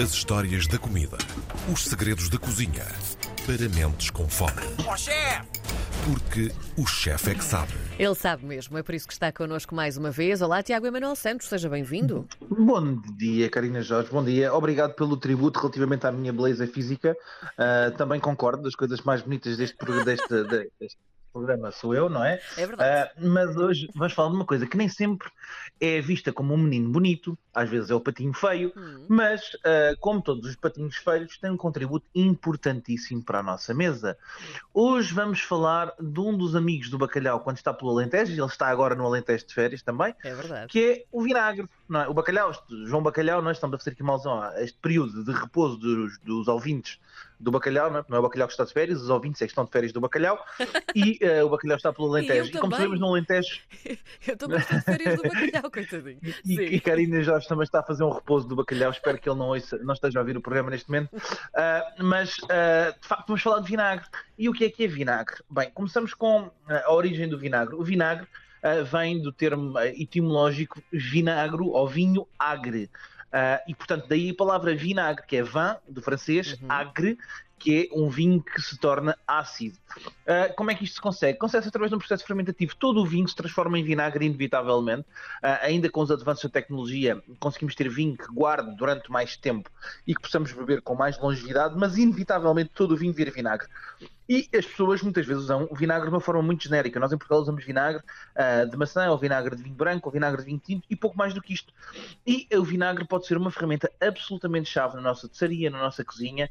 As histórias da comida. Os segredos da cozinha. Para mentes com fome. Ó chefe! Porque o chefe é que sabe. Ele sabe mesmo, é por isso que está connosco mais uma vez. Olá, Tiago Emanuel Santos, seja bem-vindo. Bom dia, Karina Jorge, bom dia. Obrigado pelo tributo relativamente à minha beleza física. Uh, também concordo, das coisas mais bonitas deste, deste, deste programa sou eu, não é? É verdade. Uh, mas hoje vamos falar de uma coisa que nem sempre é vista como um menino bonito, às vezes é o patinho feio, Hum. mas uh, como todos os patinhos feios, tem um contributo importantíssimo para a nossa mesa. Hoje vamos falar de um dos amigos do bacalhau quando está pelo Alentejo, e ele está agora no Alentejo de férias também, É verdade. que é o vinagre. Não é? O bacalhau, João Bacalhau, nós estamos a fazer aqui malzão a este período de repouso dos, dos ouvintes do bacalhau, não é? Não é o bacalhau que está de férias, os ouvintes é que estão de férias do bacalhau e eh, o bacalhau está pelo Alentejo. E eu como também. sabemos, no Alentejo, Eu estou bastante férias do bacalhau, coitadinho. e, e Karina Jorge também está a fazer um repouso do bacalhau. Espero que ele não, ouça, não esteja a ouvir o programa neste momento. Ah, mas, ah, de facto, vamos falar de vinagre. E o que é que é vinagre? Bem, começamos com a origem do vinagre. O vinagre ah, vem do termo ah, etimológico vinagro ou vinho agre. Ah, e, portanto, daí a palavra vinagre, que é vin, do francês, Uhum. agre, que é um vinho que se torna ácido. Uh, como é que isto se consegue? Consegue-se através de um processo fermentativo. Todo o vinho se transforma em vinagre, inevitavelmente. Uh, ainda com os avanços da tecnologia, conseguimos ter vinho que guarde durante mais tempo e que possamos beber com mais longevidade, mas inevitavelmente todo o vinho vira vinagre. E as pessoas muitas vezes usam o vinagre de uma forma muito genérica. Nós em Portugal usamos vinagre uh, de maçã, ou vinagre de vinho branco, ou vinagre de vinho tinto e pouco mais do que isto. E o vinagre pode ser uma ferramenta absolutamente chave na nossa doçaria, na nossa cozinha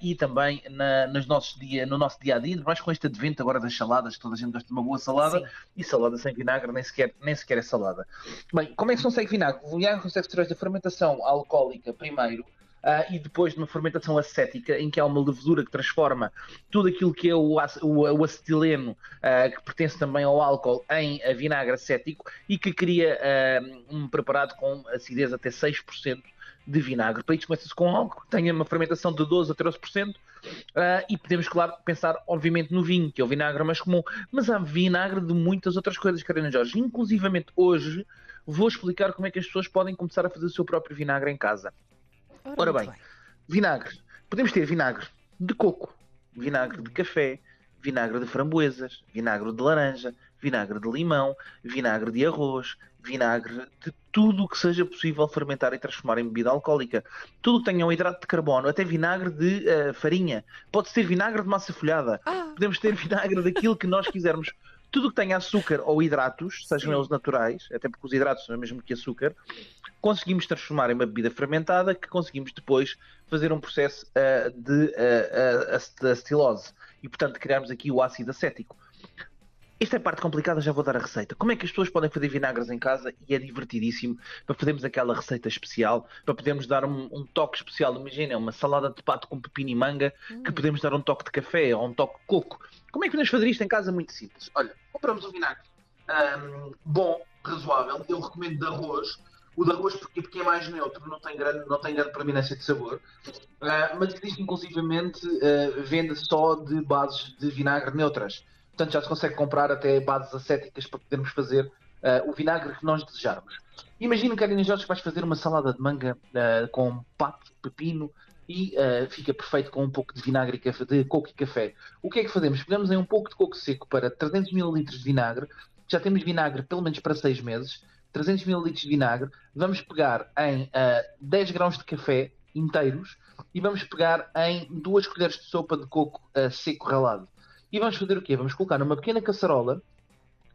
e também na, nos nossos dia, no nosso dia a dia, mais com este advento agora das saladas, toda a gente gosta de uma boa salada, Sim. e salada sem vinagre nem sequer, nem sequer é salada. Bem, como é que se consegue vinagre? O vinagre consegue-se através da fermentação alcoólica primeiro. ah, e depois de uma fermentação acética, em que há uma levedura que transforma tudo aquilo que é o, o- o acetileno, ah, que pertence também ao álcool, em vinagre acético e que cria ah, um preparado com acidez até 6% de vinagre. Para isto começa-se com algo que tenha uma fermentação de 12 a 13%. Ah, e podemos, claro, pensar, obviamente, no vinho, que é o vinagre mais comum, mas há vinagre de muitas outras coisas, Karina Jorge. Inclusivamente hoje vou explicar como é que as pessoas podem começar a fazer o seu próprio vinagre em casa. Ora muito bem. Vinagre. Podemos ter vinagre de coco, vinagre de café, vinagre de framboesas, vinagre de laranja, vinagre de limão, vinagre de arroz, vinagre de tudo o que seja possível fermentar e transformar em bebida alcoólica. Tudo que tenha um hidrato de carbono, até vinagre de eh, farinha. Pode ser vinagre de massa folhada. Ah, Podemos ter vinagre daquilo que nós quisermos. Tudo que tenha açúcar ou hidratos, sejam Sim. eles naturais, até porque os hidratos são o mesmo que açúcar, conseguimos transformar em uma bebida fermentada que conseguimos depois fazer um processo ah, de ah, acet- acetilose e, portanto, criarmos aqui o ácido acético. Esta é a parte complicada, já vou dar a receita. Como é que as pessoas podem fazer vinagres em casa e é divertidíssimo para fazermos aquela receita especial, para podermos dar um, um toque especial. Imagina, uma salada de pato com pepino e manga, que podemos dar um toque de café ou um toque de coco. Como é que podemos fazer isto em casa? Muito simples. Olha, compramos um vinagre ahm, bom, razoável. Eu recomendo de arroz. O de arroz porque, porque é mais neutro, não tem grande, não tem grande predominância de sabor. Ah, mas existe inclusivamente ah, venda só de bases de vinagre neutras. Portanto, já se consegue comprar até bases acéticas para podermos fazer ah, o vinagre que nós desejarmos. Imagina, Karina Jorge, que vais fazer uma salada de manga ah, com pato, pepino e ah, fica perfeito com um pouco de vinagre de coco e café. O que é que fazemos? Pegamos em um pouco de coco seco para 300 ml de vinagre. Já temos vinagre pelo menos para 6 meses. 300 ml de vinagre. Vamos pegar em ah, 10 grãos de café inteiros e vamos pegar em duas colheres de sopa de coco seco ralado. E vamos fazer o quê? Vamos colocar numa pequena caçarola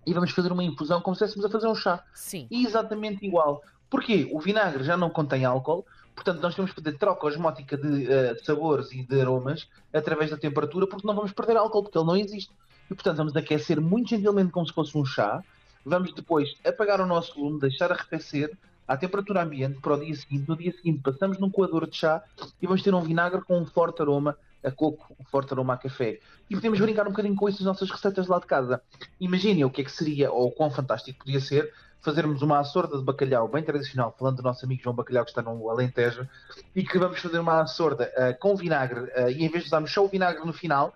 e vamos fazer uma infusão como se estivéssemos a fazer um chá. sim. Exatamente igual. Porquê? O vinagre já não contém álcool, portanto nós temos que fazer troca osmótica de eh, sabores e de aromas através da temperatura, porque não vamos perder álcool, porque ele não existe. E portanto vamos aquecer muito gentilmente como se fosse um chá. Vamos depois apagar o nosso lume, deixar arrefecer à temperatura ambiente para o dia seguinte. No dia seguinte passamos num coador de chá e vamos ter um vinagre com um forte aroma a coco, um forte aroma a café. E podemos brincar um bocadinho com isso nas nossas receitas lá de casa. Imaginem o que é que seria, ou o quão fantástico podia ser, fazermos uma açorda de bacalhau bem tradicional, falando do nosso amigo João Bacalhau que está no Alentejo, e que vamos fazer uma açorda ah, com vinagre, ah, e em vez de usarmos só o vinagre no final,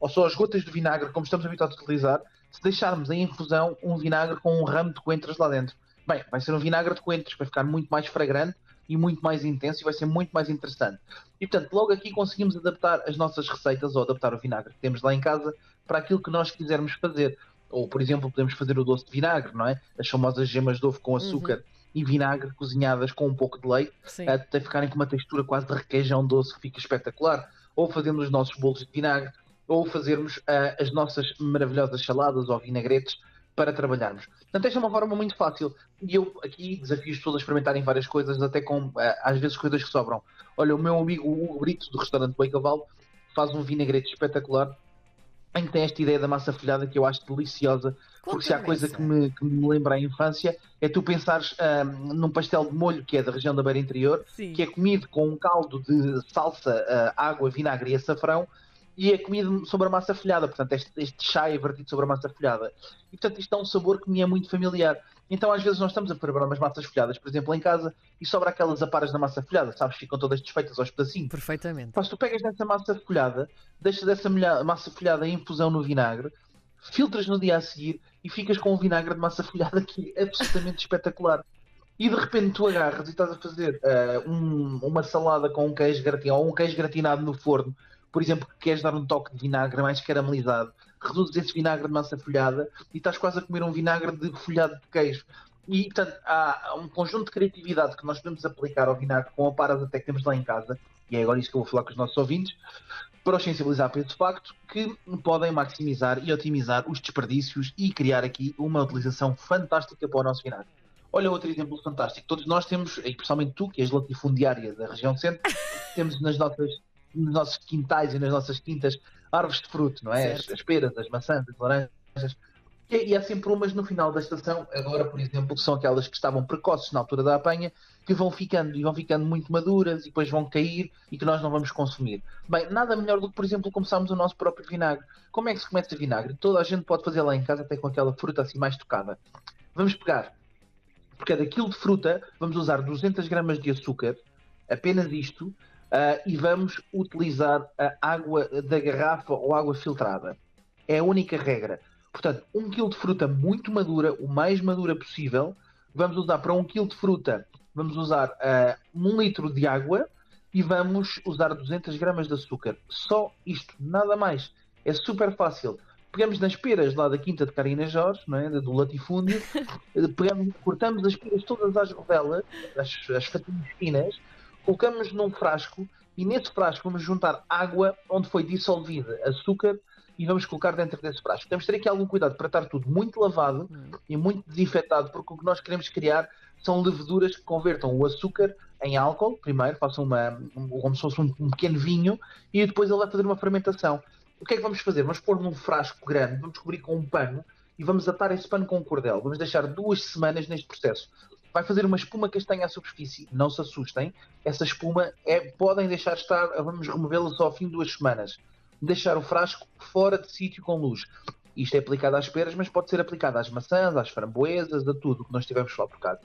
ou só as gotas de vinagre, como estamos habituados a utilizar, se deixarmos em infusão um vinagre com um ramo de coentros lá dentro. Bem, vai ser um vinagre de coentros, vai ficar muito mais fragrante e muito mais intenso e vai ser muito mais interessante. E portanto, logo aqui conseguimos adaptar as nossas receitas ou adaptar o vinagre que temos lá em casa para aquilo que nós quisermos fazer. Ou, por exemplo, podemos fazer o doce de vinagre, não é? As famosas gemas de ovo com açúcar uhum. e vinagre cozinhadas com um pouco de leite, até ficarem com uma textura quase de requeijão doce que fica espetacular. Ou fazemos os nossos bolos de vinagre, ou fazermos uh, as nossas maravilhosas saladas ou vinagretes para trabalharmos. Portanto, esta é uma forma muito fácil. E eu aqui desafio as pessoas a experimentarem várias coisas, até com, uh, às vezes, coisas que sobram. Olha, o meu amigo Hugo Brito, do restaurante Boi Cavalo, faz um vinagrete espetacular em que tem esta ideia da massa folhada que eu acho deliciosa, porque se há coisa que me, que me lembra a infância é tu pensares um, num pastel de molho que é da região da beira interior, Sim. que é comido com um caldo de salsa, uh, água, vinagre e açafrão, e é comido sobre a massa folhada, portanto este, este chá é vertido sobre a massa folhada. E portanto isto é um sabor que me é muito familiar. Então às vezes nós estamos a preparar umas massas folhadas, por exemplo, em casa, e sobra aquelas aparas na massa folhada, sabes, ficam todas desfeitas aos pedacinhos. Perfeitamente. Mas tu pegas nessa massa folhada, deixas essa massa folhada em infusão no vinagre, filtras no dia a seguir e ficas com um vinagre de massa folhada que é absolutamente espetacular. E de repente tu agarras e estás a fazer uh, um, uma salada com um queijo gratinado ou um queijo gratinado no forno por exemplo, que queres dar um toque de vinagre mais caramelizado, reduzes esse vinagre de massa folhada e estás quase a comer um vinagre de folhado de queijo. E, portanto, há um conjunto de criatividade que nós podemos aplicar ao vinagre com aparas até que temos lá em casa, e é agora isso que eu vou falar com os nossos ouvintes, para os sensibilizar para esse facto, que podem maximizar e otimizar os desperdícios e criar aqui uma utilização fantástica para o nosso vinagre. Olha outro exemplo fantástico. Todos nós temos, e principalmente tu, que és latifundiária da região centro, temos nas nossas nos nossos quintais e nas nossas quintas árvores de fruto, não é? As, as, peras, as maçãs, as laranjas. E, e há sempre umas no final da estação, agora, por exemplo, que são aquelas que estavam precoces na altura da apanha, que vão ficando e vão ficando muito maduras e depois vão cair e que nós não vamos consumir. Bem, nada melhor do que, por exemplo, começarmos o nosso próprio vinagre. Como é que se começa vinagre? Toda a gente pode fazer lá em casa, até com aquela fruta assim mais tocada. Vamos pegar, por cada quilo de fruta, vamos usar 200 gramas de açúcar, apenas isto, uh, e vamos utilizar a água da garrafa ou água filtrada. É a única regra. Portanto, um quilo de fruta muito madura, o mais madura possível, vamos usar para um quilo de fruta, vamos usar uh, um litro de água e vamos usar 200 gramas de açúcar. Só isto, nada mais. É super fácil. Pegamos nas peras lá da Quinta de Carina Jorge, não é? do latifúndio, pegamos, cortamos as peras todas às rodelas, as, as fatias finas, colocamos num frasco e nesse frasco vamos juntar água onde foi dissolvida açúcar e vamos colocar dentro desse frasco. Temos de ter aqui algum cuidado para estar tudo muito lavado e muito desinfetado, porque o que nós queremos criar são leveduras que convertam o açúcar em álcool, primeiro, façam uma, como se fosse um, um pequeno vinho, e depois ele vai fazer uma fermentação. O que é que vamos fazer? Vamos pôr num frasco grande, vamos cobrir com um pano e vamos atar esse pano com um cordel. Vamos deixar duas semanas neste processo vai fazer uma espuma castanha à superfície. Não se assustem. Essa espuma é, podem deixar estar, vamos removê-la só ao fim de duas semanas. Deixar o frasco fora de sítio com luz. Isto é aplicado às peras, mas pode ser aplicado às maçãs, às framboesas, a tudo que nós tivermos lá por casa.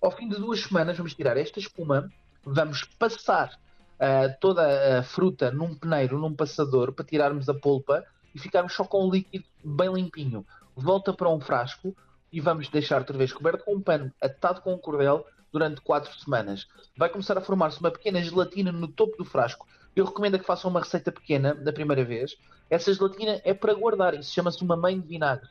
Ao fim de duas semanas, vamos tirar esta espuma, vamos passar uh, toda a fruta num peneiro, num passador, para tirarmos a polpa e ficarmos só com o líquido bem limpinho. Volta para um frasco, e vamos deixar outra vez coberto com um pano atado com um cordel durante 4 semanas. Vai começar a formar-se uma pequena gelatina no topo do frasco. Eu recomendo que façam uma receita pequena da primeira vez. Essa gelatina é para guardar, isso chama-se uma mãe de vinagre.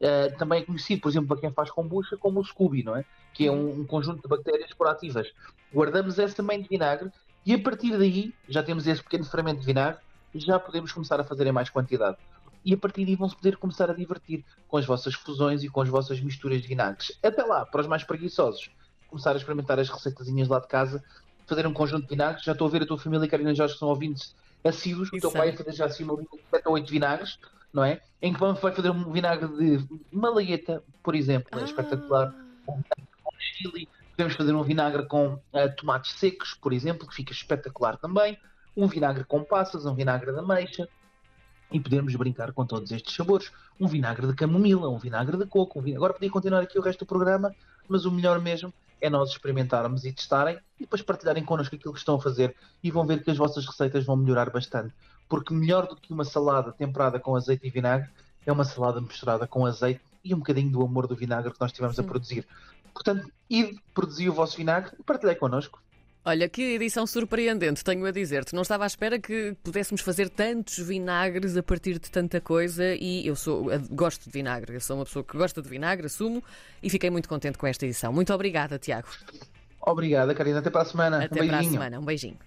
Uh, também é conhecido, por exemplo, para quem faz kombucha, como o Scooby, não é? Que é um, um conjunto de bactérias proativas. Guardamos essa mãe de vinagre e a partir daí, já temos esse pequeno fermento de vinagre, já podemos começar a fazer em mais quantidade e a partir daí vão-se poder começar a divertir com as vossas fusões e com as vossas misturas de vinagres. Até lá, para os mais preguiçosos, começar a experimentar as receitazinhas lá de casa, fazer um conjunto de vinagres. Já estou a ver a tua família, Karina Jorge, que são ouvintes assíduos. O teu pai vai fazer já assim uma linha de 7 ou 8 vinagres, não é? Em que vai fazer um vinagre de malagueta, por exemplo, é ah. é espetacular. Um com chili. Podemos fazer um vinagre com uh, tomates secos, por exemplo, que fica espetacular também. Um vinagre com passas, um vinagre de ameixa e podermos brincar com todos estes sabores. Um vinagre de camomila, um vinagre de coco. Um vinagre... Agora podia continuar aqui o resto do programa, mas o melhor mesmo é nós experimentarmos e testarem e depois partilharem connosco aquilo que estão a fazer e vão ver que as vossas receitas vão melhorar bastante. Porque melhor do que uma salada temperada com azeite e vinagre é uma salada misturada com azeite e um bocadinho do amor do vinagre que nós estivemos a produzir. Portanto, ide, produzi o vosso vinagre e partilhei connosco. Olha, que edição surpreendente, tenho a dizer-te. Não estava à espera que pudéssemos fazer tantos vinagres a partir de tanta coisa e eu sou gosto de vinagre. Eu sou uma pessoa que gosta de vinagre, assumo, e fiquei muito contente com esta edição. Muito obrigada, Tiago. Obrigada, Karina. Até para a semana. Até um para a semana. Um beijinho.